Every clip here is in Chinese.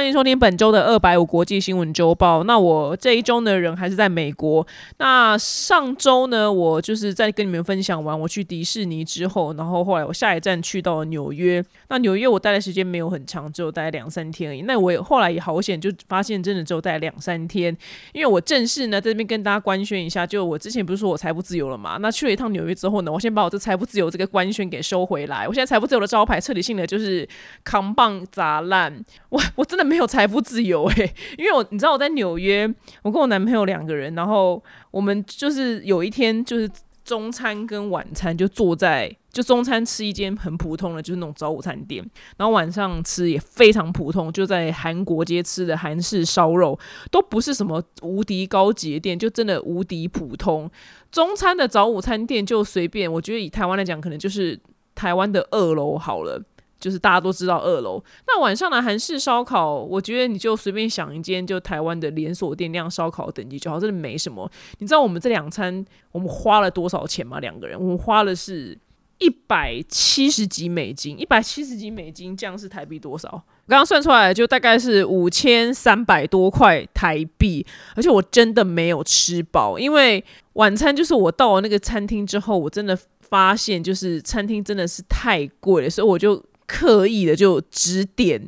欢迎收听本周的二百五国际新闻周报。那我这一周呢，人还是在美国。那上周呢，我就是在跟你们分享完我去迪士尼之后，然后后来我下一站去到了纽约。那纽约我待的时间没有很长，只有待两三天而已。那我也后来也好险，就发现真的只有待两三天，因为我正式呢在这边跟大家官宣一下，就我之前不是说我财富自由了嘛？那去了一趟纽约之后呢，我先把我这财富自由这个官宣给收回来。我现在财富自由的招牌彻底性的就是扛棒砸烂。我我真的没有有财富自由诶，因为我你知道我在纽约，我跟我男朋友两个人，然后我们就是有一天就是中餐跟晚餐就坐在就中餐吃一间很普通的，就是那种早午餐店，然后晚上吃也非常普通，就在韩国街吃的韩式烧肉，都不是什么无敌高级的店，就真的无敌普通。中餐的早午餐店就随便，我觉得以台湾来讲，可能就是台湾的二楼好了。就是大家都知道二楼，那晚上的韩式烧烤，我觉得你就随便想一间就台湾的连锁店那样烧烤等级就好，真的没什么。你知道我们这两餐我们花了多少钱吗？两个人我们花的是一百七十几美金，一百七十几美金，这样是台币多少？我刚刚算出来就大概是五千三百多块台币，而且我真的没有吃饱，因为晚餐就是我到了那个餐厅之后，我真的发现就是餐厅真的是太贵了，所以我就。刻意的就指点，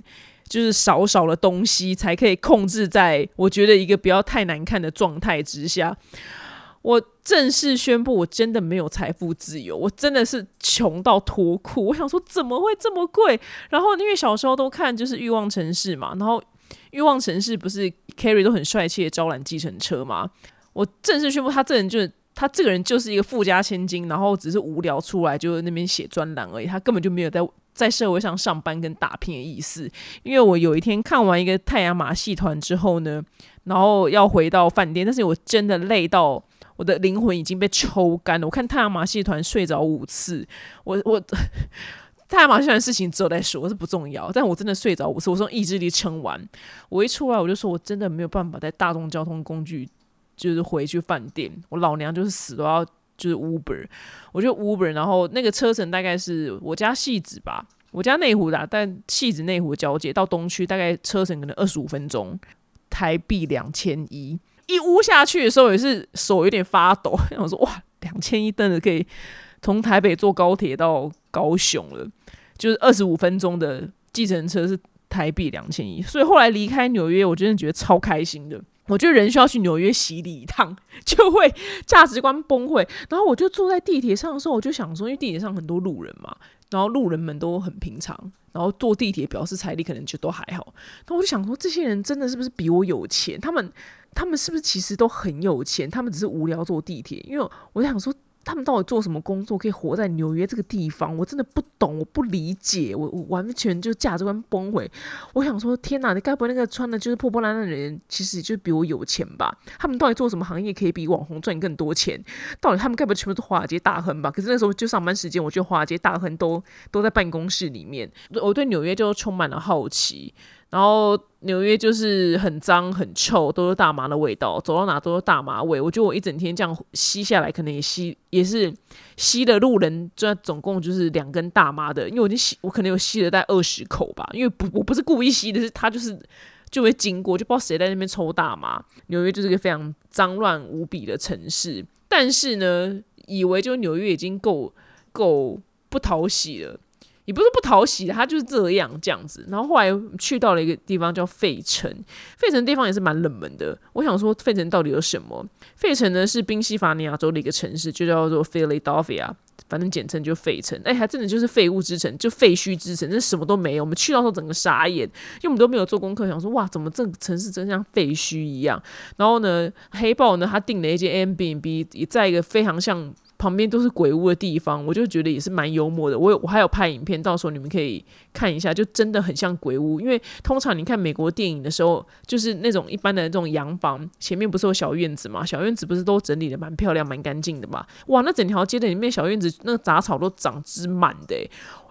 就是少少的东西，才可以控制在我觉得一个不要太难看的状态之下。我正式宣布，我真的没有财富自由，我真的是穷到脱裤。我想说，怎么会这么贵？然后因为小时候都看就是《欲望城市》嘛，然后《欲望城市》不是 Carrie 都很帅气的招揽计程车吗？我正式宣布，他这人就是他这个人就是一个富家千金，然后只是无聊出来就那边写专栏而已，他根本就没有在。在社会上上班跟打拼的意思，因为我有一天看完一个太阳马戏团之后呢，然后要回到饭店，但是我真的累到我的灵魂已经被抽干了。我看太阳马戏团睡着五次，我我 太阳马戏团的事情之后再说，是不重要。但我真的睡着五次，我从意志力撑完，我一出来我就说我真的没有办法在大众交通工具就是回去饭店，我老娘就是死都要。就是 Uber，我就 Uber，然后那个车程大概是我家戏子吧，我家内湖的，但戏子内湖交界到东区大概车程可能二十五分钟，台币两千一，一乌下去的时候也是手有点发抖，我说哇，两千一真的可以从台北坐高铁到高雄了，就是二十五分钟的计程车是台币两千一，所以后来离开纽约，我真的觉得超开心的。我觉得人需要去纽约洗礼一趟，就会价值观崩溃。然后我就坐在地铁上的时候，我就想说，因为地铁上很多路人嘛，然后路人们都很平常，然后坐地铁表示财力可能就都还好。那我就想说，这些人真的是不是比我有钱？他们他们是不是其实都很有钱？他们只是无聊坐地铁？因为我想说。他们到底做什么工作可以活在纽约这个地方？我真的不懂，我不理解，我我完全就价值观崩溃。我想说，天哪，你该不会那个穿的就是破破烂烂的人，其实就比我有钱吧？他们到底做什么行业可以比网红赚更多钱？到底他们该不会全部是华尔街大亨吧？可是那时候就上班时间，我觉得华尔街大亨都都在办公室里面。我对纽约就充满了好奇。然后纽约就是很脏很臭，都是大麻的味道，走到哪都是大麻味。我觉得我一整天这样吸下来，可能也吸也是吸的路人，这总共就是两根大麻的，因为我已经吸，我可能有吸了大概二十口吧。因为不，我不是故意吸的，是他就是就会经过，就不知道谁在那边抽大麻。纽约就是个非常脏乱无比的城市，但是呢，以为就纽约已经够够不讨喜了。也不是不讨喜，他就是这样这样子。然后后来去到了一个地方叫费城，费城地方也是蛮冷门的。我想说，费城到底有什么？费城呢是宾夕法尼亚州的一个城市，就叫做 Philadelphia，反正简称就费城。哎，还真的就是废物之城，就废墟之城，这什么都没有。我们去到时候整个傻眼，因为我们都没有做功课，想说哇，怎么这个城市真像废墟一样？然后呢，黑豹呢，他订了一间 M b n b 也在一个非常像。旁边都是鬼屋的地方，我就觉得也是蛮幽默的。我有我还有拍影片，到时候你们可以看一下，就真的很像鬼屋。因为通常你看美国电影的时候，就是那种一般的那种洋房，前面不是有小院子嘛？小院子不是都整理的蛮漂亮、蛮干净的嘛？哇，那整条街的里面小院子，那个杂草都长枝满的。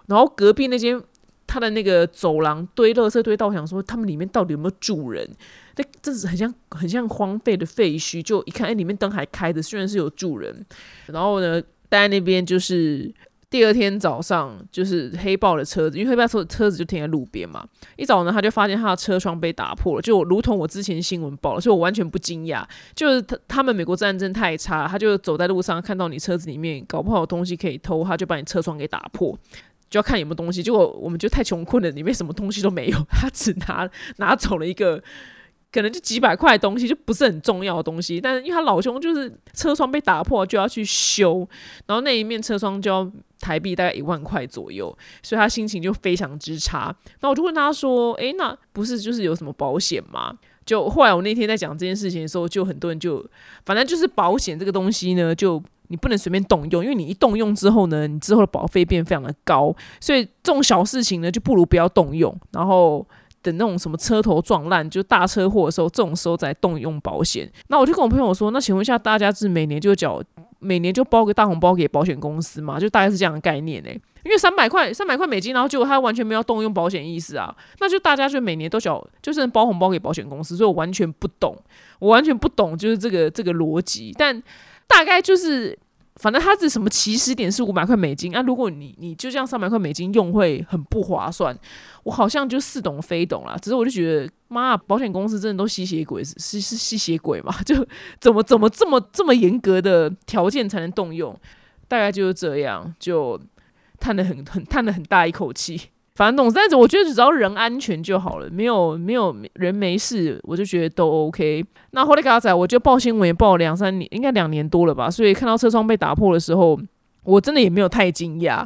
然后隔壁那间，它的那个走廊堆垃圾堆到，我想说他们里面到底有没有住人？这这是很像很像荒废的废墟，就一看，哎，里面灯还开着，虽然是有住人，然后呢，待在那边就是第二天早上，就是黑豹的车子，因为黑豹车车子就停在路边嘛。一早呢，他就发现他的车窗被打破了，就如同我之前新闻报了，所以我完全不惊讶。就是他他们美国战争太差，他就走在路上看到你车子里面搞不好东西可以偷，他就把你车窗给打破，就要看有没有东西。结果我们就太穷困了，里面什么东西都没有，他只拿拿走了一个。可能就几百块东西，就不是很重要的东西。但是因为他老兄就是车窗被打破，就要去修，然后那一面车窗就要台币大概一万块左右，所以他心情就非常之差。那我就问他说：“诶，那不是就是有什么保险吗？”就后来我那天在讲这件事情的时候，就很多人就反正就是保险这个东西呢，就你不能随便动用，因为你一动用之后呢，你之后的保费变非常的高，所以这种小事情呢，就不如不要动用。然后。等那种什么车头撞烂就大车祸的时候，这种时候再动用保险。那我就跟我朋友说，那请问一下，大家是每年就缴，每年就包个大红包给保险公司嘛？就大概是这样的概念呢。因为三百块，三百块美金，然后结果他完全没有动用保险意思啊，那就大家就每年都缴，就是包红包给保险公司。所以我完全不懂，我完全不懂就是这个这个逻辑，但大概就是。反正它是什么起始点是五百块美金啊？如果你你就这样三百块美金用会很不划算。我好像就似懂非懂啦，只是我就觉得妈，保险公司真的都吸血鬼是是吸血鬼嘛？就怎么怎么这么这么严格的条件才能动用？大概就是这样，就叹了很很叹了很大一口气。反正总之，我觉得只要人安全就好了，没有没有人没事，我就觉得都 OK。那后来嘎仔，我就报新闻也报两三年，应该两年多了吧。所以看到车窗被打破的时候，我真的也没有太惊讶。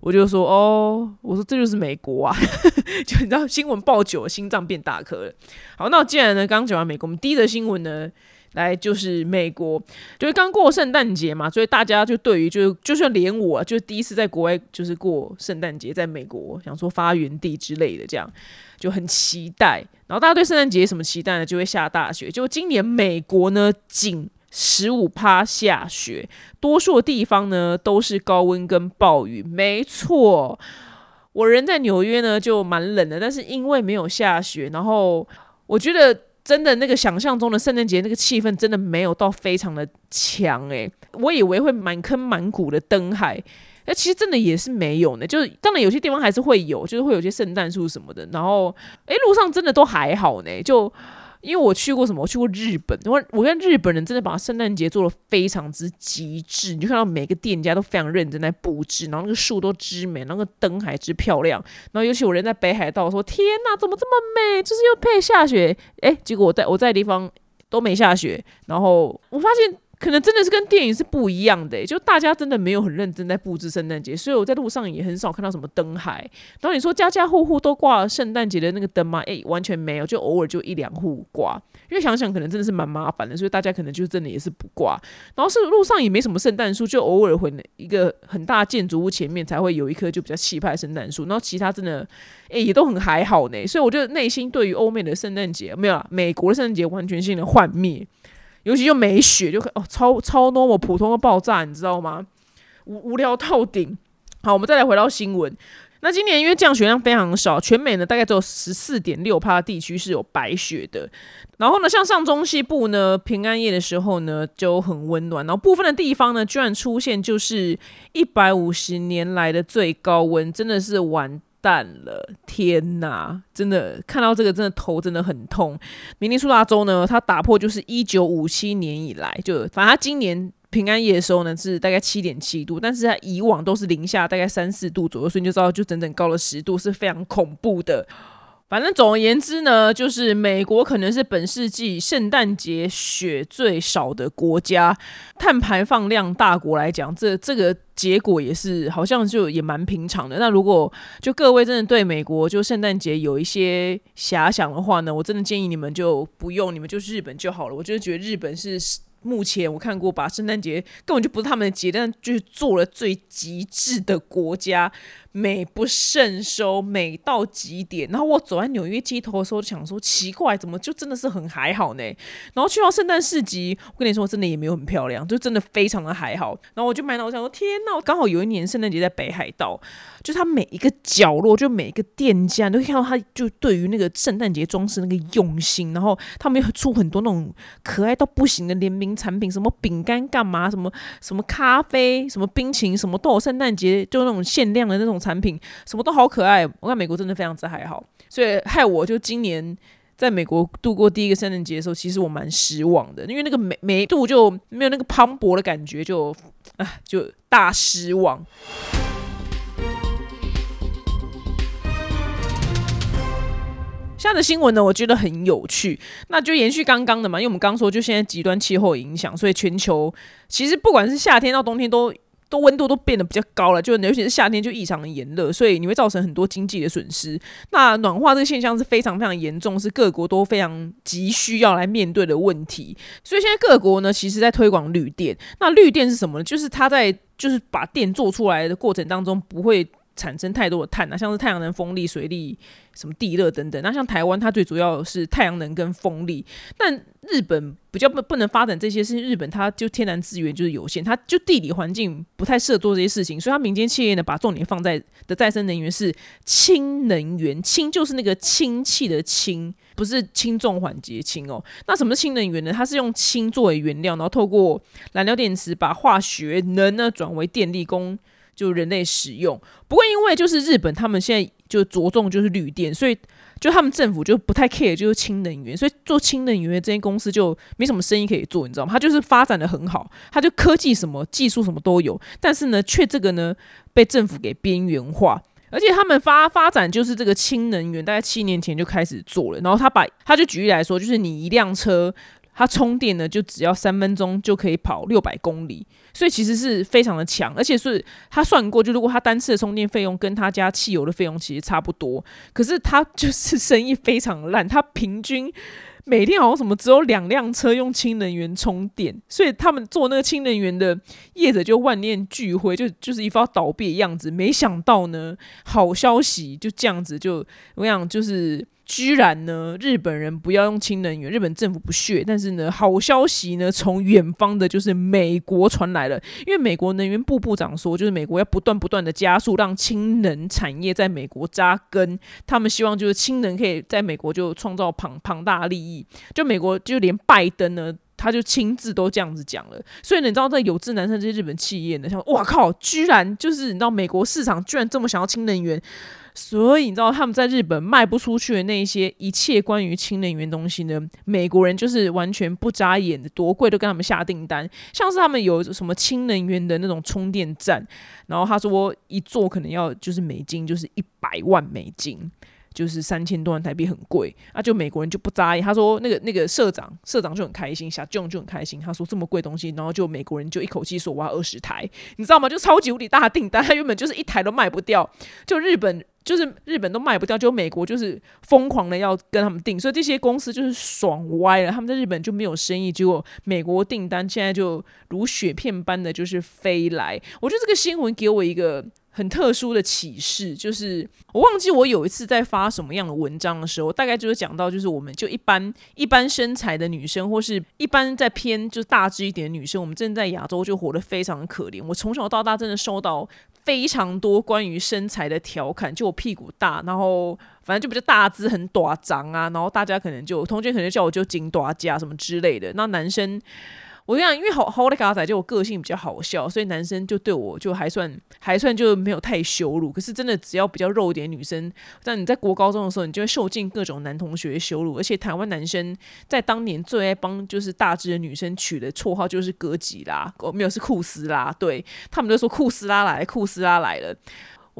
我就说哦，我说这就是美国啊，就你知道新闻报久了，心脏变大颗了。好，那既然呢刚讲完美国，我们第一则新闻呢。来就是美国，就是刚过圣诞节嘛，所以大家就对于就就算连我，就第一次在国外就是过圣诞节，在美国想说发源地之类的，这样就很期待。然后大家对圣诞节什么期待呢？就会下大雪。就今年美国呢，仅十五趴下雪，多数的地方呢都是高温跟暴雨。没错，我人在纽约呢就蛮冷的，但是因为没有下雪，然后我觉得。真的那个想象中的圣诞节那个气氛真的没有到非常的强诶，我以为会满坑满谷的灯海，那其实真的也是没有呢。就是当然有些地方还是会有，就是会有些圣诞树什么的，然后诶，路上真的都还好呢，就。因为我去过什么？我去过日本，我我跟日本人真的把圣诞节做的非常之极致，你就看到每个店家都非常认真在布置，然后那个树都枝美，那个灯还之漂亮，然后尤其我人在北海道，说天哪，怎么这么美？就是又配下雪，诶，结果我在我在的地方都没下雪，然后我发现。可能真的是跟电影是不一样的，就大家真的没有很认真在布置圣诞节，所以我在路上也很少看到什么灯海。然后你说家家户户都挂圣诞节的那个灯吗？诶，完全没有，就偶尔就一两户挂。因为想想可能真的是蛮麻烦的，所以大家可能就真的也是不挂。然后是路上也没什么圣诞树，就偶尔会一个很大建筑物前面才会有一棵就比较气派的圣诞树。然后其他真的诶也都很还好呢。所以我觉得内心对于欧美的圣诞节没有，美国的圣诞节完全性的幻灭。尤其就没雪，就哦超超 normal 普通的爆炸，你知道吗？无无聊透顶。好，我们再来回到新闻。那今年因为降雪量非常少，全美呢大概只有十四点六帕地区是有白雪的。然后呢，像上中西部呢，平安夜的时候呢就很温暖。然后部分的地方呢，居然出现就是一百五十年来的最高温，真的是完。淡了，天哪！真的看到这个，真的头真的很痛。明尼苏达州呢，它打破就是一九五七年以来，就反正它今年平安夜的时候呢是大概七点七度，但是它以往都是零下大概三四度左右，所以你就知道就整整高了十度，是非常恐怖的。反正总而言之呢，就是美国可能是本世纪圣诞节雪最少的国家，碳排放量大国来讲，这这个结果也是好像就也蛮平常的。那如果就各位真的对美国就圣诞节有一些遐想的话呢，我真的建议你们就不用，你们就日本就好了。我就觉得日本是目前我看过把圣诞节根本就不是他们的节，但就是做了最极致的国家。美不胜收，美到极点。然后我走在纽约街头的时候，想说奇怪，怎么就真的是很还好呢？然后去到圣诞市集，我跟你说，真的也没有很漂亮，就真的非常的还好。然后我就买到，我想说天呐，刚好有一年圣诞节在北海道，就它每一个角落，就每一个店家，你都看到他就对于那个圣诞节装饰那个用心。然后他们又出很多那种可爱到不行的联名产品，什么饼干干嘛，什么什么咖啡，什么冰淇淋，什么都有。圣诞节就那种限量的那种。产品什么都好可爱，我看美国真的非常之还好，所以害我就今年在美国度过第一个圣诞节的时候，其实我蛮失望的，因为那个美美度就没有那个磅礴的感觉，就啊就大失望。现在的新闻呢，我觉得很有趣，那就延续刚刚的嘛，因为我们刚说就现在极端气候影响，所以全球其实不管是夏天到冬天都。都温度都变得比较高了，就尤其是夏天就异常的炎热，所以你会造成很多经济的损失。那暖化这个现象是非常非常严重，是各国都非常急需要来面对的问题。所以现在各国呢，其实在推广绿电。那绿电是什么呢？就是它在就是把电做出来的过程当中不会。产生太多的碳啊，像是太阳能、风力、水力、什么地热等等。那像台湾，它最主要是太阳能跟风力。但日本比较不不能发展这些，是日本它就天然资源就是有限，它就地理环境不太适合做这些事情。所以它民间企业呢，把重点放在的再生能源是氢能源，氢就是那个氢气的氢，不是轻重缓急氢哦。那什么是氢能源呢？它是用氢作为原料，然后透过燃料电池把化学能呢转为电力供。就人类使用，不过因为就是日本他们现在就着重就是绿电，所以就他们政府就不太 care 就是氢能源，所以做氢能源这些公司就没什么生意可以做，你知道吗？它就是发展的很好，它就科技什么技术什么都有，但是呢，却这个呢被政府给边缘化，而且他们发发展就是这个氢能源，大概七年前就开始做了，然后他把他就举例来说，就是你一辆车。它充电呢，就只要三分钟就可以跑六百公里，所以其实是非常的强，而且是他算过，就如果他单次的充电费用跟他加汽油的费用其实差不多，可是他就是生意非常烂，他平均每天好像什么只有两辆车用氢能源充电，所以他们做那个氢能源的业者就万念俱灰，就就是一副要倒闭的样子。没想到呢，好消息就这样子，就我想就是。居然呢，日本人不要用氢能源，日本政府不屑。但是呢，好消息呢，从远方的就是美国传来了，因为美国能源部部长说，就是美国要不断不断的加速，让氢能产业在美国扎根。他们希望就是氢能可以在美国就创造庞庞大利益。就美国就连拜登呢，他就亲自都这样子讲了。所以你知道，在有志男生这些日本企业呢，像哇靠，居然就是你知道，美国市场居然这么想要氢能源。所以你知道他们在日本卖不出去的那些一切关于氢能源东西呢？美国人就是完全不眨眼的，多贵都跟他们下订单。像是他们有什么氢能源的那种充电站，然后他说一座可能要就是美金就是一百万美金。就是三千多万台币很贵，啊，就美国人就不在意。他说那个那个社长社长就很开心，小 John 就很开心。他说这么贵东西，然后就美国人就一口气说我要二十台，你知道吗？就超级无敌大订单，他原本就是一台都卖不掉，就日本就是日本都卖不掉，就美国就是疯狂的要跟他们订，所以这些公司就是爽歪了。他们在日本就没有生意，结果美国订单现在就如雪片般的就是飞来。我觉得这个新闻给我一个。很特殊的启示，就是我忘记我有一次在发什么样的文章的时候，大概就是讲到，就是我们就一般一般身材的女生，或是一般在偏就大只一点的女生，我们真的在亚洲就活得非常可怜。我从小到大真的收到非常多关于身材的调侃，就我屁股大，然后反正就比较大只很短长啊，然后大家可能就同学可能叫我就紧短夹什么之类的，那男生。我跟你讲，因为好好的嘎仔就我个性比较好笑，所以男生就对我就还算还算就没有太羞辱。可是真的只要比较肉一点女生，但你在国高中的时候，你就会受尽各种男同学羞辱。而且台湾男生在当年最爱帮就是大只的女生取的绰号就是哥吉拉，哦没有是库斯拉，对他们都说库斯拉来，库斯拉来了。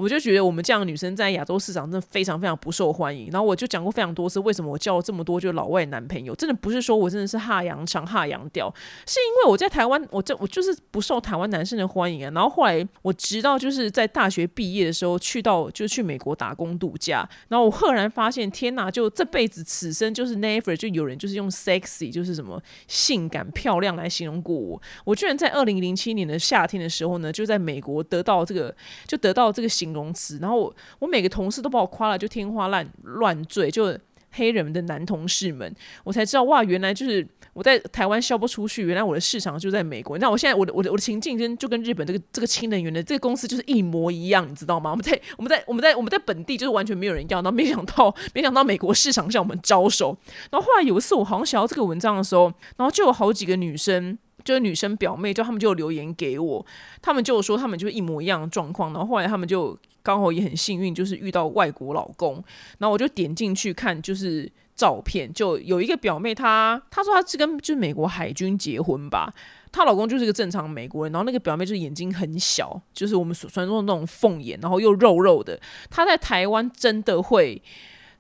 我就觉得我们这样的女生在亚洲市场真的非常非常不受欢迎。然后我就讲过非常多次，为什么我交了这么多就老外男朋友，真的不是说我真的是哈洋长哈洋调，是因为我在台湾，我这我就是不受台湾男生的欢迎啊。然后后来我直到就是在大学毕业的时候去到就去美国打工度假，然后我赫然发现，天哪！就这辈子此生就是 never 就有人就是用 sexy 就是什么性感漂亮来形容过我。我居然在二零零七年的夏天的时候呢，就在美国得到这个就得到这个形。形容词，然后我我每个同事都把我夸了就天花乱乱坠，就黑人们的男同事们，我才知道哇，原来就是我在台湾销不出去，原来我的市场就在美国。那我现在我的我的我的情境跟就跟日本这个这个氢能源的这个公司就是一模一样，你知道吗？我们在我们在我们在我们在本地就是完全没有人要，然后没想到没想到美国市场向我们招手。然后后来有一次我好像写到这个文章的时候，然后就有好几个女生。就是女生表妹，就他们就留言给我，他们就说他们就是一模一样的状况，然后后来他们就刚好也很幸运，就是遇到外国老公，然后我就点进去看，就是照片，就有一个表妹，她她说她是跟就是美国海军结婚吧，她老公就是个正常美国人，然后那个表妹就是眼睛很小，就是我们所传说的那种凤眼，然后又肉肉的，她在台湾真的会，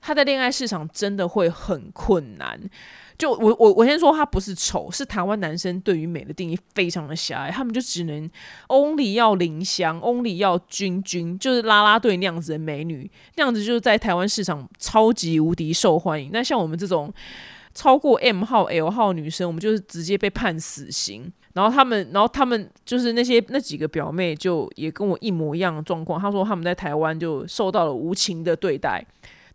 她在恋爱市场真的会很困难。就我我我先说，他不是丑，是台湾男生对于美的定义非常的狭隘，他们就只能 only 要林香，only 要君君，就是拉拉队那样子的美女，那样子就是在台湾市场超级无敌受欢迎。那像我们这种超过 M 号 L 号女生，我们就是直接被判死刑。然后他们，然后他们就是那些那几个表妹，就也跟我一模一样的状况。他说他们在台湾就受到了无情的对待。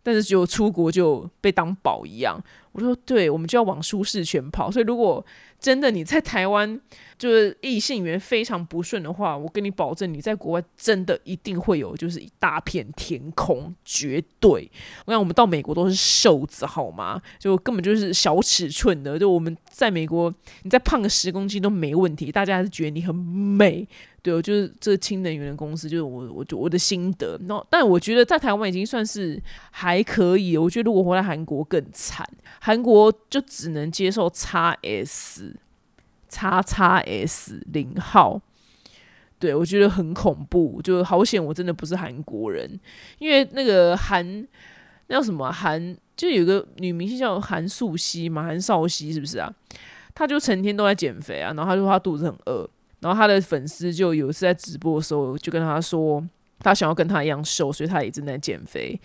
但是就出国就被当宝一样，我说对，我们就要往舒适圈跑。所以如果真的你在台湾就是异性缘非常不顺的话，我跟你保证，你在国外真的一定会有就是一大片天空，绝对。我想我们到美国都是瘦子好吗？就根本就是小尺寸的，就我们在美国，你再胖个十公斤都没问题，大家还是觉得你很美。对，我就是这个氢能源的公司，就是我，我我的心得。然后，但我觉得在台湾已经算是还可以。我觉得如果回来韩国更惨，韩国就只能接受叉 S，叉叉 S 零号。对我觉得很恐怖，就好险，我真的不是韩国人。因为那个韩那叫什么韩，就有个女明星叫韩素汐嘛，韩少熙是不是啊？她就成天都在减肥啊，然后她说她肚子很饿。然后她的粉丝就有一次在直播的时候，就跟她说，她想要跟她一样瘦，所以她也正在减肥。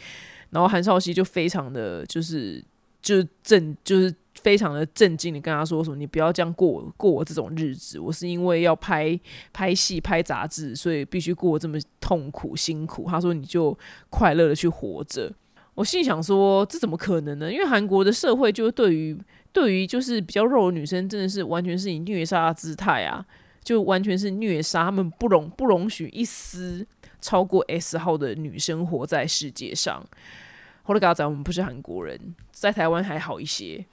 然后韩少熙就非常的就是就震，就是非常的震惊的跟他说：“什么你不要这样过过我这种日子，我是因为要拍拍戏、拍杂志，所以必须过这么痛苦辛苦。”他说：“你就快乐的去活着。”我心里想说：“这怎么可能呢？因为韩国的社会就是对于对于就是比较肉的女生，真的是完全是以虐杀姿态啊。”就完全是虐杀，他们不容不容许一丝超过 S 号的女生活在世界上。后来告诉我们不是韩国人，在台湾还好一些。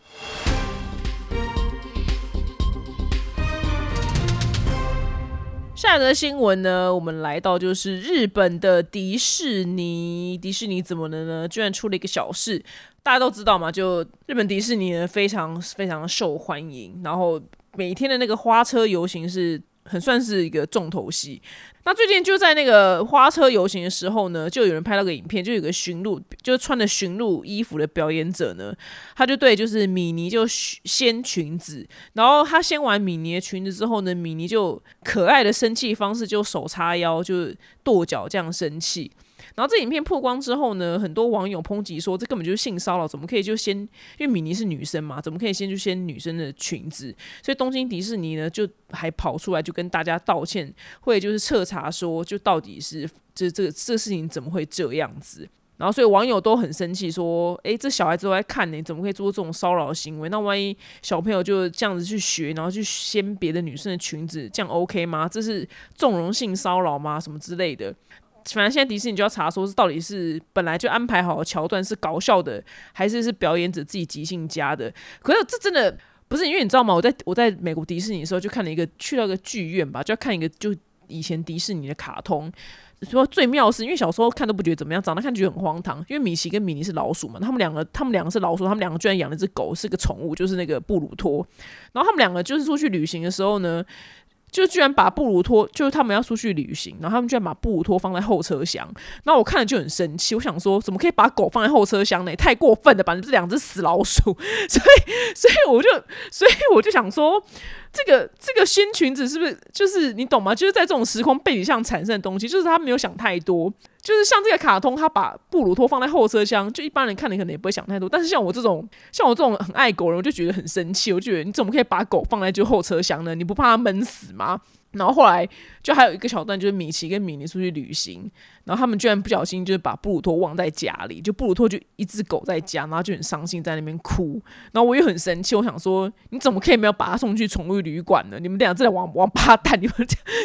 下一则新闻呢，我们来到就是日本的迪士尼，迪士尼怎么了呢？居然出了一个小事，大家都知道嘛，就日本迪士尼呢非常非常受欢迎，然后。每天的那个花车游行是很算是一个重头戏。那最近就在那个花车游行的时候呢，就有人拍了个影片，就有个驯鹿，就是穿着驯鹿衣服的表演者呢，他就对就是米妮就掀裙子，然后他掀完米妮的裙子之后呢，米妮就可爱的生气方式就手叉腰，就跺脚这样生气。然后这影片曝光之后呢，很多网友抨击说，这根本就是性骚扰，怎么可以就先？因为米妮是女生嘛，怎么可以先就掀女生的裙子？所以东京迪士尼呢，就还跑出来就跟大家道歉，会就是彻查说，就到底是这这个这事情怎么会这样子？然后所以网友都很生气，说，诶，这小孩子都在看呢，怎么可以做这种骚扰行为？那万一小朋友就这样子去学，然后去掀别的女生的裙子，这样 OK 吗？这是纵容性骚扰吗？什么之类的？反正现在迪士尼就要查，说是到底是本来就安排好的桥段是搞笑的，还是是表演者自己即兴加的？可是这真的不是，因为你知道吗？我在我在美国迪士尼的时候，就看了一个去到一个剧院吧，就要看一个就以前迪士尼的卡通。说最妙是因为小时候看都不觉得怎么样，长大看觉得很荒唐。因为米奇跟米妮是老鼠嘛，他们两个他们两个是老鼠，他们两个居然养了只狗，是个宠物，就是那个布鲁托。然后他们两个就是出去旅行的时候呢。就居然把布鲁托，就是他们要出去旅行，然后他们居然把布鲁托放在后车厢，那我看了就很生气，我想说怎么可以把狗放在后车厢呢？太过分了吧！你这两只死老鼠，所以所以我就所以我就想说。这个这个新裙子是不是就是你懂吗？就是在这种时空背景上产生的东西，就是他没有想太多。就是像这个卡通，他把布鲁托放在后车厢，就一般人看你可能也不会想太多。但是像我这种像我这种很爱狗人，我就觉得很生气。我觉得你怎么可以把狗放在就后车厢呢？你不怕它闷死吗？然后后来就还有一个桥段，就是米奇跟米妮出去旅行，然后他们居然不小心就是把布鲁托忘在家里，就布鲁托就一只狗在家，然后就很伤心在那边哭，然后我也很生气，我想说你怎么可以没有把他送去宠物旅馆呢？你们俩真的王王八蛋，你们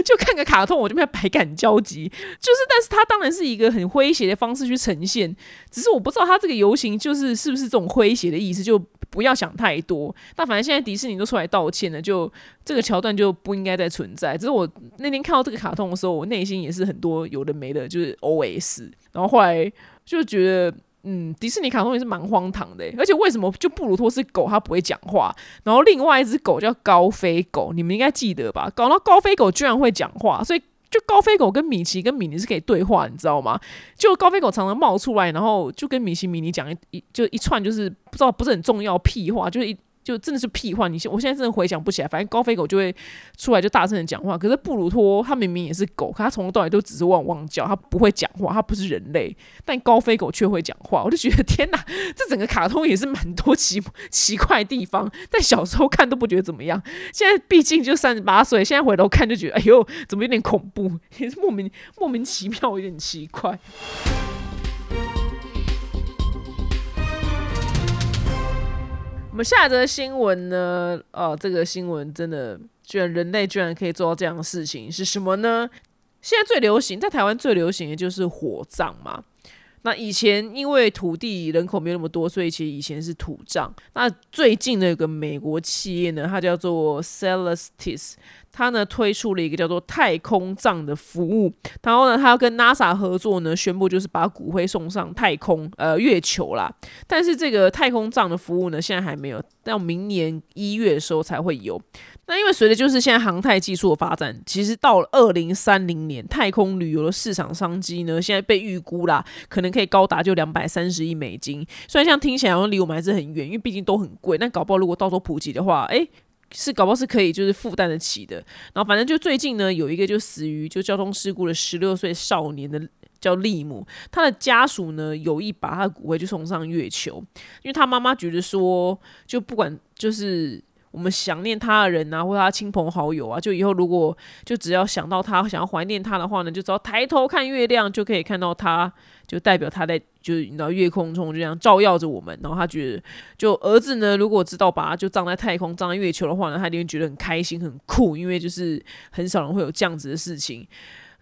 就看个卡通，我这边百感交集，就是但是他当然是一个很诙谐的方式去呈现，只是我不知道他这个游行就是是不是这种诙谐的意思就。不要想太多，但反正现在迪士尼都出来道歉了，就这个桥段就不应该再存在。只是我那天看到这个卡通的时候，我内心也是很多有的没的，就是 O S。然后后来就觉得，嗯，迪士尼卡通也是蛮荒唐的。而且为什么就布鲁托是狗，它不会讲话？然后另外一只狗叫高飞狗，你们应该记得吧？搞到高飞狗居然会讲话，所以。就高飞狗跟米奇跟米妮是可以对话，你知道吗？就高飞狗常常冒出来，然后就跟米奇、米妮讲一就一串，就是不知道不是很重要屁话，就是一。就真的是屁话，你现我现在真的回想不起来。反正高飞狗就会出来就大声的讲话，可是布鲁托他明明也是狗，可他从头到尾都只是汪汪叫，他不会讲话，他不是人类，但高飞狗却会讲话。我就觉得天哪，这整个卡通也是蛮多奇奇怪地方，但小时候看都不觉得怎么样。现在毕竟就三十八岁，现在回头看就觉得，哎呦，怎么有点恐怖，也是莫名莫名其妙，有点奇怪。我们下一则新闻呢？哦，这个新闻真的，居然人类居然可以做到这样的事情，是什么呢？现在最流行，在台湾最流行的就是火葬嘛。那以前因为土地人口没有那么多，所以其实以前是土葬。那最近的有个美国企业呢，它叫做 Celestis。他呢推出了一个叫做太空葬的服务，然后呢，他要跟 NASA 合作呢，宣布就是把骨灰送上太空，呃，月球啦。但是这个太空葬的服务呢，现在还没有，到明年一月的时候才会有。那因为随着就是现在航太技术的发展，其实到了二零三零年，太空旅游的市场商机呢，现在被预估啦，可能可以高达就两百三十亿美金。虽然像听起来好像离我们还是很远，因为毕竟都很贵，但搞不好如果到时候普及的话，诶。是搞不好是可以就是负担得起的，然后反正就最近呢有一个就死于就交通事故的十六岁少年的叫利姆，他的家属呢有意把他的骨灰就送上月球，因为他妈妈觉得说就不管就是我们想念他的人啊，或者他亲朋好友啊，就以后如果就只要想到他想要怀念他的话呢，就只要抬头看月亮就可以看到他。就代表他在，就是你知道，月空中就这样照耀着我们。然后他觉得，就儿子呢，如果知道把他就葬在太空、葬在月球的话呢，他一定会觉得很开心、很酷，因为就是很少人会有这样子的事情。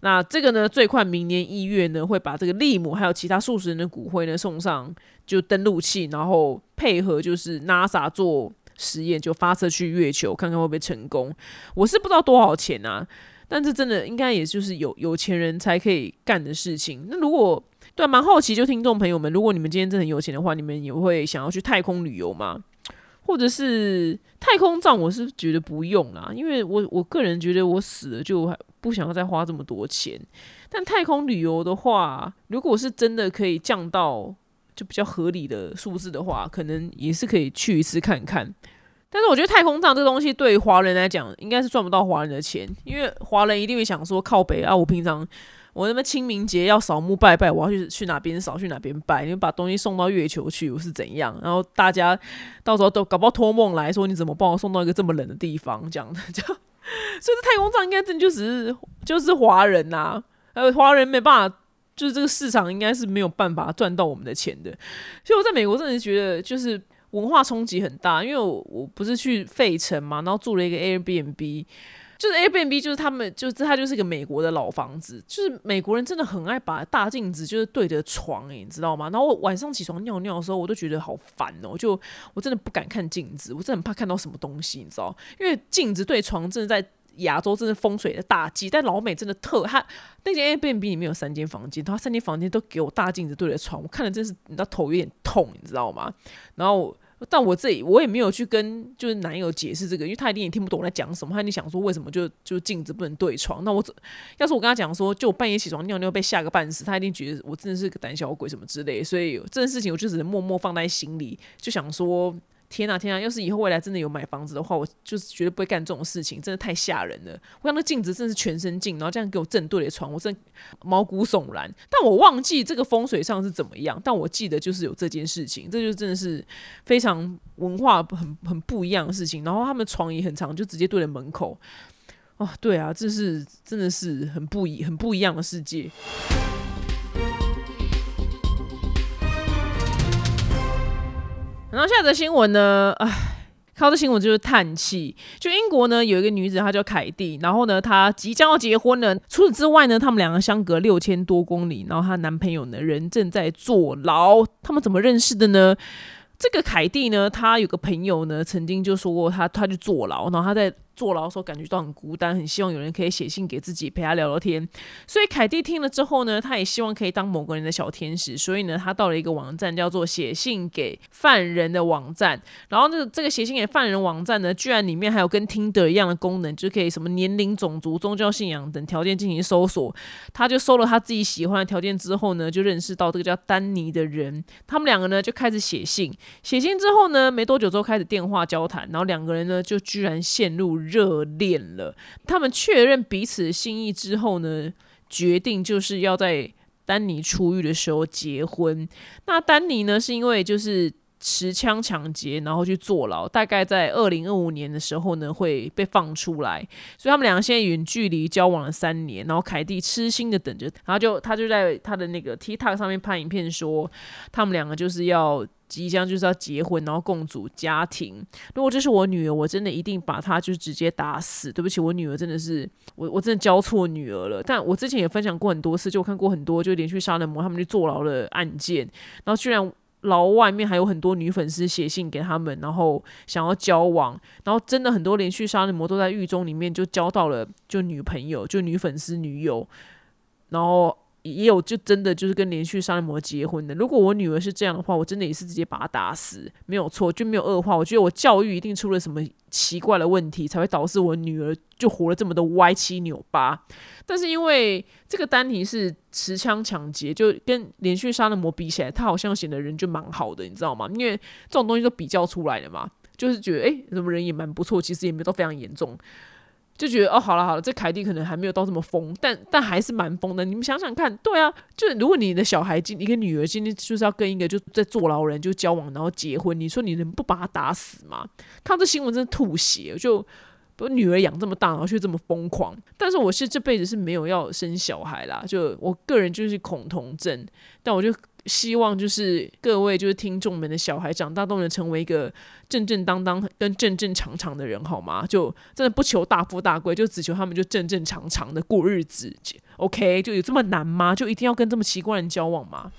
那这个呢，最快明年一月呢，会把这个利姆还有其他数十人的骨灰呢送上就登陆器，然后配合就是 NASA 做实验，就发射去月球，看看会不会成功。我是不知道多少钱啊，但是真的应该也就是有有钱人才可以干的事情。那如果对，蛮好奇，就听众朋友们，如果你们今天真的很有钱的话，你们也会想要去太空旅游吗？或者是太空葬？我是觉得不用啦，因为我我个人觉得我死了就不想要再花这么多钱。但太空旅游的话，如果是真的可以降到比较合理的数字的话，可能也是可以去一次看看。但是我觉得太空葬这东西对华人来讲，应该是赚不到华人的钱，因为华人一定会想说靠北啊，我平常。我那么清明节要扫墓拜拜，我要去去哪边扫去哪边拜，你把东西送到月球去，我是怎样？然后大家到时候都搞不好托梦来说，你怎么帮我送到一个这么冷的地方？这样的，就 所以这太空站应该真就只是就是华人呐，呃，华人没办法，就是这个市场应该是没有办法赚到我们的钱的。所以我在美国真的觉得就是文化冲击很大，因为我我不是去费城嘛，然后住了一个 Airbnb。就是 Airbnb，就是他们，就是它就是一个美国的老房子。就是美国人真的很爱把大镜子就是对着床，哎，你知道吗？然后我晚上起床尿尿的时候，我都觉得好烦哦。就我真的不敢看镜子，我真的很怕看到什么东西，你知道？因为镜子对床真的在亚洲真的风水的大忌，但老美真的特，他那间 A B B 里面有三间房间，他三间房间都给我大镜子对着床，我看了真是你知道头有点痛，你知道吗？然后。但我自己我也没有去跟就是男友解释这个，因为他一定也听不懂我在讲什么。他一定想说为什么就就镜子不能对床？那我要是我跟他讲说，就半夜起床尿尿被吓个半死，他一定觉得我真的是个胆小鬼什么之类。所以这件事情我就只能默默放在心里，就想说。天啊天啊！要是以后未来真的有买房子的话，我就是绝对不会干这种事情，真的太吓人了。我想那镜子真的是全身镜，然后这样给我正对着床，我真的毛骨悚然。但我忘记这个风水上是怎么样，但我记得就是有这件事情，这就真的是非常文化很很不一样的事情。然后他们床也很长，就直接对着门口。哦，对啊，这是真的是很不一很不一样的世界。然后下则新闻呢，唉。靠这新闻就是叹气。就英国呢，有一个女子，她叫凯蒂，然后呢，她即将要结婚了。除此之外呢，他们两个相隔六千多公里，然后她男朋友呢，人正在坐牢。他们怎么认识的呢？这个凯蒂呢，她有个朋友呢，曾经就说过，她她去坐牢，然后她在。坐牢的时候感觉到很孤单，很希望有人可以写信给自己陪他聊聊天。所以凯蒂听了之后呢，他也希望可以当某个人的小天使。所以呢，他到了一个网站叫做“写信给犯人”的网站。然后这这个写信给犯人网站呢，居然里面还有跟听的一样的功能，就可以什么年龄、种族、宗教信仰等条件进行搜索。他就搜了他自己喜欢的条件之后呢，就认识到这个叫丹尼的人。他们两个呢就开始写信。写信之后呢，没多久之后开始电话交谈，然后两个人呢就居然陷入。热恋了，他们确认彼此心意之后呢，决定就是要在丹尼出狱的时候结婚。那丹尼呢，是因为就是持枪抢劫，然后去坐牢，大概在二零二五年的时候呢会被放出来。所以他们两个现在远距离交往了三年，然后凯蒂痴心的等着，然后就他就在他的那个 TikTok 上面拍影片说，他们两个就是要。即将就是要结婚，然后共组家庭。如果这是我女儿，我真的一定把她就直接打死。对不起，我女儿真的是我，我真的教错女儿了。但我之前也分享过很多次，就我看过很多就连续杀人魔他们去坐牢的案件。然后居然牢外面还有很多女粉丝写信给他们，然后想要交往。然后真的很多连续杀人魔都在狱中里面就交到了就女朋友，就女粉丝女友，然后。也有就真的就是跟连续杀人魔结婚的。如果我女儿是这样的话，我真的也是直接把她打死，没有错，就没有恶化。我觉得我教育一定出了什么奇怪的问题，才会导致我女儿就活了这么多歪七扭八。但是因为这个丹尼是持枪抢劫，就跟连续杀人魔比起来，他好像显得人就蛮好的，你知道吗？因为这种东西都比较出来的嘛，就是觉得诶，什么人也蛮不错，其实也没有都非常严重。就觉得哦，好了好了，这凯蒂可能还没有到这么疯，但但还是蛮疯的。你们想想看，对啊，就是如果你的小孩今一个女儿今天就是要跟一个就在坐牢人就交往，然后结婚，你说你能不把他打死吗？看这新闻真吐血，就我女儿养这么大，然后却这么疯狂。但是我是这辈子是没有要生小孩啦，就我个人就是恐同症，但我就。希望就是各位就是听众们的小孩长大都能成为一个正正当当跟正正常常的人，好吗？就真的不求大富大贵，就只求他们就正正常常的过日子。OK，就有这么难吗？就一定要跟这么奇怪人交往吗？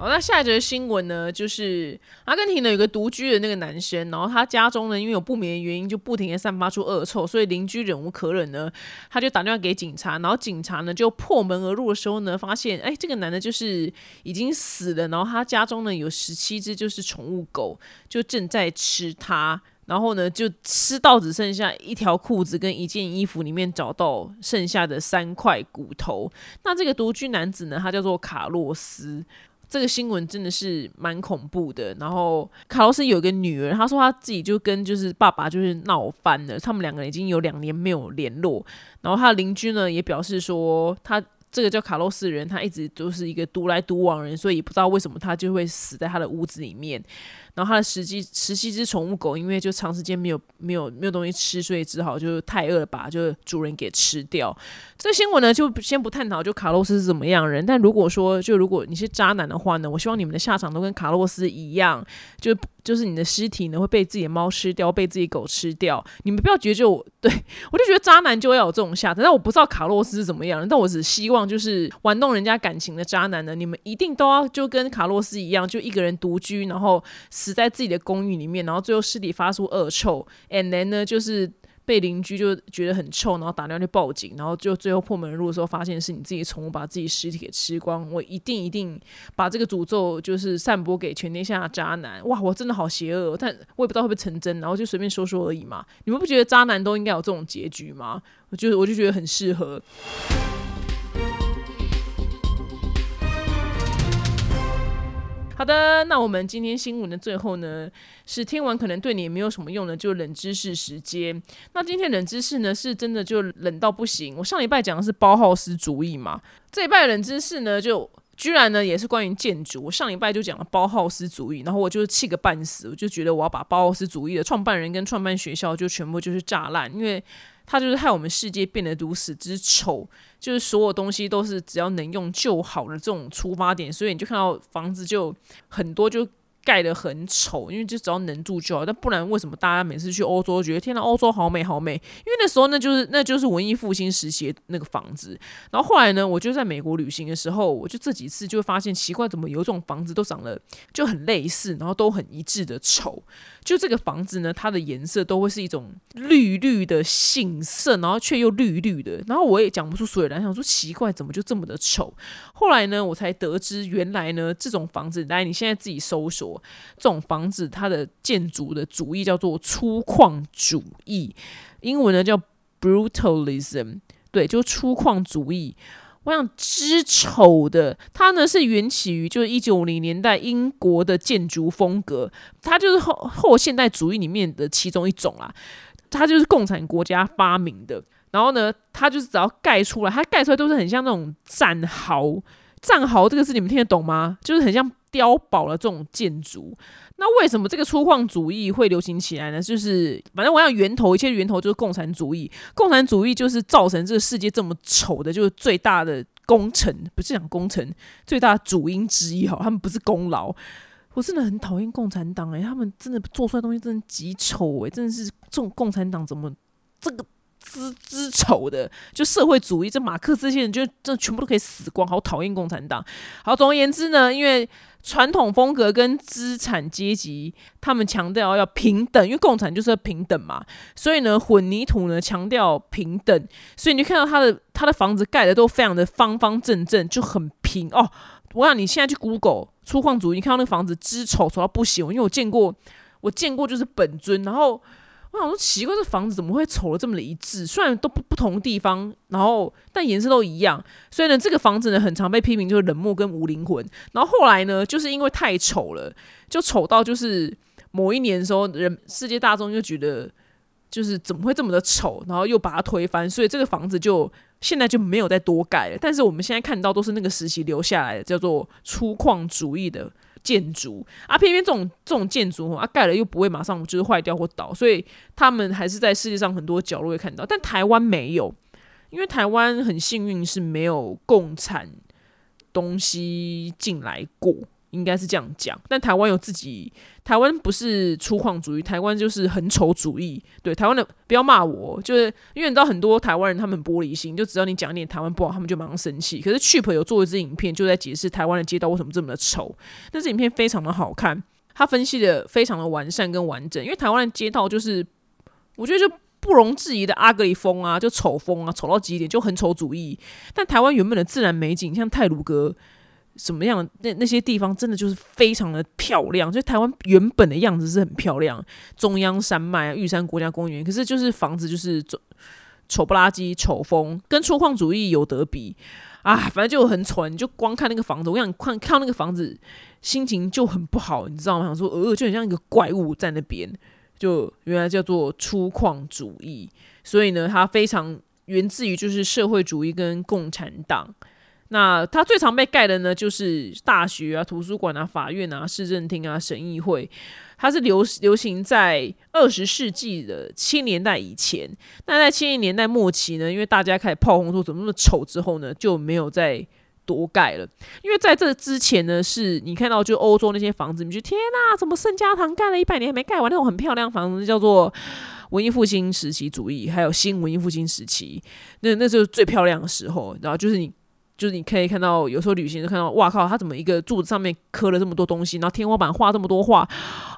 好，那下一则新闻呢，就是阿根廷呢有个独居的那个男生，然后他家中呢因为有不明的原因就不停的散发出恶臭，所以邻居忍无可忍呢，他就打电话给警察，然后警察呢就破门而入的时候呢，发现哎这个男的就是已经死了，然后他家中呢有十七只就是宠物狗，就正在吃它，然后呢就吃到只剩下一条裤子跟一件衣服里面找到剩下的三块骨头。那这个独居男子呢，他叫做卡洛斯。这个新闻真的是蛮恐怖的。然后卡洛斯有一个女儿，她说她自己就跟就是爸爸就是闹翻了，他们两个人已经有两年没有联络。然后她的邻居呢也表示说，她这个叫卡洛斯的人，他一直都是一个独来独往人，所以不知道为什么他就会死在他的屋子里面。然后他的十几十七只宠物狗，因为就长时间没有没有没有东西吃，所以只好就太饿了，把就主人给吃掉。这个新闻呢，就先不探讨就卡洛斯是怎么样人。但如果说就如果你是渣男的话呢，我希望你们的下场都跟卡洛斯一样，就就是你的尸体呢会被自己的猫吃掉，被自己狗吃掉。你们不要觉得就对我就觉得渣男就要有这种下场。但我不知道卡洛斯是怎么样人，但我只希望 就是玩弄人家感情的渣男呢，你们一定都要就跟卡洛斯一样，就一个人独居，然后死。在自己的公寓里面，然后最后尸体发出恶臭，and then 呢，就是被邻居就觉得很臭，然后打电话去报警，然后就最后破门而入的时候，发现是你自己宠物把自己尸体给吃光。我一定一定把这个诅咒就是散播给全天下的渣男。哇，我真的好邪恶，但我也不知道会不会成真，然后就随便说说而已嘛。你们不觉得渣男都应该有这种结局吗？我就我就觉得很适合。好的，那我们今天新闻的最后呢，是听完可能对你也没有什么用的，就冷知识时间。那今天冷知识呢，是真的就冷到不行。我上礼拜讲的是包浩斯主义嘛，这一拜冷知识呢就。居然呢也是关于建筑。我上礼拜就讲了包浩斯主义，然后我就气个半死，我就觉得我要把包浩斯主义的创办人跟创办学校就全部就是炸烂，因为他就是害我们世界变得如此之丑，就是所有东西都是只要能用就好的这种出发点，所以你就看到房子就很多就。盖得很丑，因为就只要能住就好。但不然，为什么大家每次去欧洲觉得天呐，欧洲好美好美？因为那时候那就是那就是文艺复兴时期那个房子。然后后来呢，我就在美国旅行的时候，我就这几次就会发现奇怪，怎么有种房子都长得就很类似，然后都很一致的丑。就这个房子呢，它的颜色都会是一种绿绿的杏色，然后却又绿绿的。然后我也讲不出所以然，想说奇怪，怎么就这么的丑？后来呢，我才得知原来呢，这种房子，来你现在自己搜索。这种房子，它的建筑的主义叫做粗犷主义，英文呢叫 brutalism，对，就粗犷主义。我想之丑的，它呢是缘起于就是一九五零年代英国的建筑风格，它就是后后现代主义里面的其中一种啦。它就是共产国家发明的，然后呢，它就是只要盖出来，它盖出来都是很像那种战壕。战壕这个字你们听得懂吗？就是很像。碉堡的这种建筑，那为什么这个粗犷主义会流行起来呢？就是反正我想源头，一切源头就是共产主义。共产主义就是造成这个世界这么丑的，就是最大的功臣，不是讲功臣，最大的主因之一哈。他们不是功劳。我真的很讨厌共产党诶，他们真的做出来东西真的极丑诶，真的是这种共产党怎么这个之之丑的？就社会主义，这马克思这些人就这全部都可以死光，好讨厌共产党。好，总而言之呢，因为。传统风格跟资产阶级，他们强调要平等，因为共产就是要平等嘛。所以呢，混凝土呢强调平等，所以你就看到他的他的房子盖的都非常的方方正正，就很平哦。我想你现在去 Google 粗犷主义，你看到那个房子之丑丑到不行，因为我见过，我见过就是本尊，然后。我想说奇怪，这房子怎么会丑的这么的一致？虽然都不不同地方，然后但颜色都一样。所以呢，这个房子呢，很常被批评就是冷漠跟无灵魂。然后后来呢，就是因为太丑了，就丑到就是某一年的时候，人世界大众就觉得就是怎么会这么的丑，然后又把它推翻。所以这个房子就现在就没有再多盖了。但是我们现在看到都是那个时期留下来的，叫做粗犷主义的。建筑啊，偏偏这种这种建筑啊，盖了又不会马上就是坏掉或倒，所以他们还是在世界上很多角落会看到。但台湾没有，因为台湾很幸运是没有共产东西进来过。应该是这样讲，但台湾有自己，台湾不是粗犷主义，台湾就是很丑主义。对台湾的，不要骂我，就是因为你知道很多台湾人他们玻璃心，就只要你讲一点台湾不好，他们就马上生气。可是 Cheap 有做一支影片，就在解释台湾的街道为什么这么的丑。那支影片非常的好看，他分析的非常的完善跟完整。因为台湾的街道就是，我觉得就不容置疑的阿格里风啊，就丑风啊，丑到极点，就很丑主义。但台湾原本的自然美景，像泰鲁阁。什么样？那那些地方真的就是非常的漂亮，就台湾原本的样子是很漂亮，中央山脉啊，玉山国家公园。可是就是房子就是丑丑不拉几，丑风跟粗犷主义有得比啊，反正就很丑。你就光看那个房子，我想看看那个房子，心情就很不好，你知道吗？想说呃，就很像一个怪物在那边，就原来叫做粗犷主义。所以呢，它非常源自于就是社会主义跟共产党。那它最常被盖的呢，就是大学啊、图书馆啊、法院啊、市政厅啊、审议会。它是流流行在二十世纪的七年代以前。那在七零年代末期呢，因为大家开始炮轰说怎么那么丑之后呢，就没有再多盖了。因为在这之前呢，是你看到就欧洲那些房子，你觉得天哪，怎么圣家堂盖了一百年还没盖完那种很漂亮房子，叫做文艺复兴时期主义，还有新文艺复兴时期，那那就是最漂亮的时候。然后就是你。就是你可以看到，有时候旅行就看到，哇靠，他怎么一个柱子上面刻了这么多东西，然后天花板画这么多画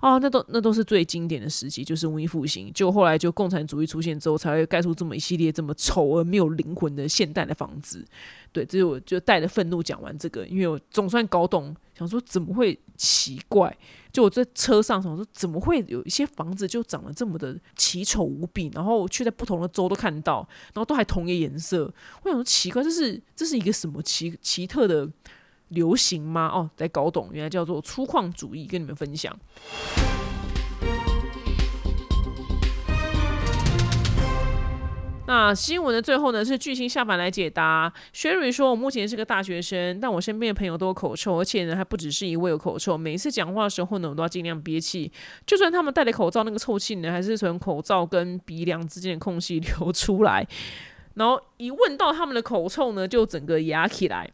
啊，那都那都是最经典的时期，就是文艺复兴。就后来就共产主义出现之后，才会盖出这么一系列这么丑而没有灵魂的现代的房子。对，这是我就带着愤怒讲完这个，因为我总算搞懂，想说怎么会奇怪？就我在车上想说，怎么会有一些房子就长得这么的奇丑无比，然后却在不同的州都看到，然后都还同一个颜色？我想说奇怪，这是这是一个什么奇奇特的流行吗？哦，来搞懂，原来叫做粗犷主义，跟你们分享。那新闻的最后呢，是巨星下凡来解答。Sherry 说：“我目前是个大学生，但我身边的朋友都有口臭，而且呢还不只是一位有口臭。每一次讲话的时候呢，我都要尽量憋气，就算他们戴了口罩，那个臭气呢还是从口罩跟鼻梁之间的空隙流出来。然后一问到他们的口臭呢，就整个压起来。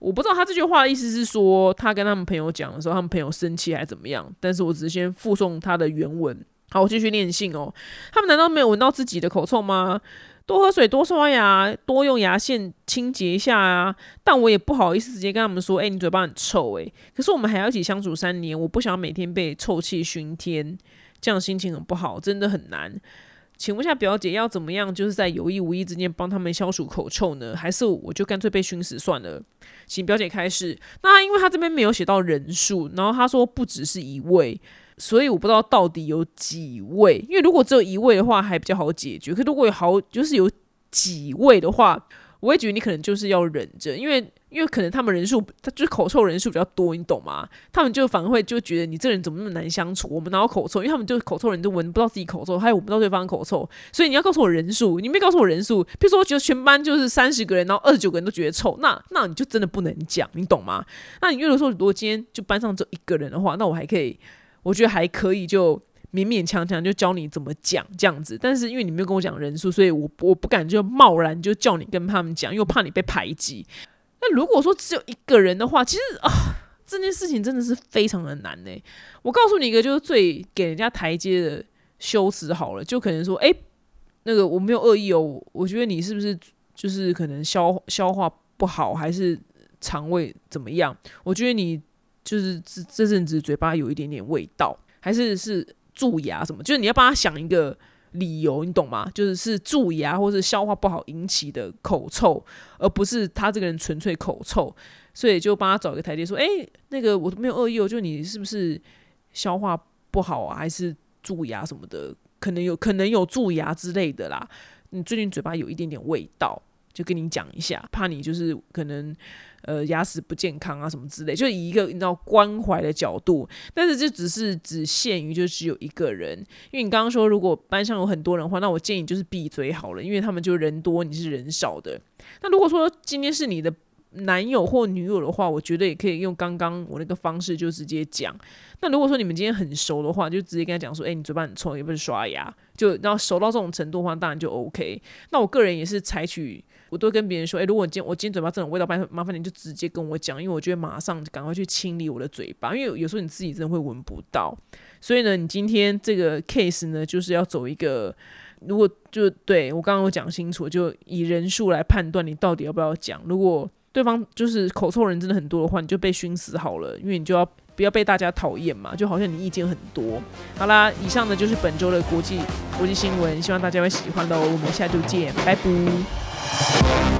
我不知道他这句话的意思是说，他跟他们朋友讲的时候，他们朋友生气还是怎么样？但是我只是先附送他的原文。”好，我继续念信哦。他们难道没有闻到自己的口臭吗？多喝水，多刷牙，多用牙线清洁一下啊！但我也不好意思直接跟他们说，哎，你嘴巴很臭，哎。可是我们还要一起相处三年，我不想每天被臭气熏天，这样心情很不好，真的很难。请问下表姐要怎么样，就是在有意无意之间帮他们消除口臭呢？还是我就干脆被熏死算了？请表姐开始。那因为他这边没有写到人数，然后他说不只是一位。所以我不知道到底有几位，因为如果只有一位的话还比较好解决，可如果有好就是有几位的话，我会觉得你可能就是要忍着，因为因为可能他们人数他就是口臭人数比较多，你懂吗？他们就反而会就觉得你这人怎么那么难相处？我们哪有口臭？因为他们就是口臭人都闻不到自己口臭，还有闻不到对方口臭，所以你要告诉我人数，你没告诉我人数，比如说我觉得全班就是三十个人，然后二十九个人都觉得臭，那那你就真的不能讲，你懂吗？那你如果说如果今天就班上只有一个人的话，那我还可以。我觉得还可以，就勉勉强强就教你怎么讲这样子。但是因为你没有跟我讲人数，所以我我不敢就贸然就叫你跟他们讲，因为怕你被排挤。那如果说只有一个人的话，其实啊，这件事情真的是非常的难呢。我告诉你一个，就是最给人家台阶的修辞好了，就可能说，哎，那个我没有恶意哦，我觉得你是不是就是可能消消化不好，还是肠胃怎么样？我觉得你。就是这这阵子嘴巴有一点点味道，还是是蛀牙什么？就是你要帮他想一个理由，你懂吗？就是是蛀牙或者消化不好引起的口臭，而不是他这个人纯粹口臭。所以就帮他找一个台阶，说：“哎，那个我都没有恶意，哦，就你是不是消化不好啊？还是蛀牙什么的？可能有可能有蛀牙之类的啦。你最近嘴巴有一点点味道，就跟你讲一下，怕你就是可能。”呃，牙齿不健康啊，什么之类，就以一个你知道关怀的角度，但是这只是只限于就只有一个人，因为你刚刚说如果班上有很多人的话，那我建议就是闭嘴好了，因为他们就人多，你是人少的。那如果说今天是你的男友或女友的话，我觉得也可以用刚刚我那个方式就直接讲。那如果说你们今天很熟的话，就直接跟他讲说，哎，你嘴巴很臭，也不是刷牙，就然后熟到这种程度的话，当然就 OK。那我个人也是采取。我都跟别人说，哎，如果今天我今天嘴巴这种味道，麻烦麻烦你就直接跟我讲，因为我觉得马上赶快去清理我的嘴巴，因为有时候你自己真的会闻不到。所以呢，你今天这个 case 呢，就是要走一个，如果就对我刚刚有讲清楚，就以人数来判断你到底要不要讲。如果对方就是口臭人真的很多的话，你就被熏死好了，因为你就要不要被大家讨厌嘛，就好像你意见很多。好啦，以上呢就是本周的国际国际新闻，希望大家会喜欢喽。我们下周见，拜拜。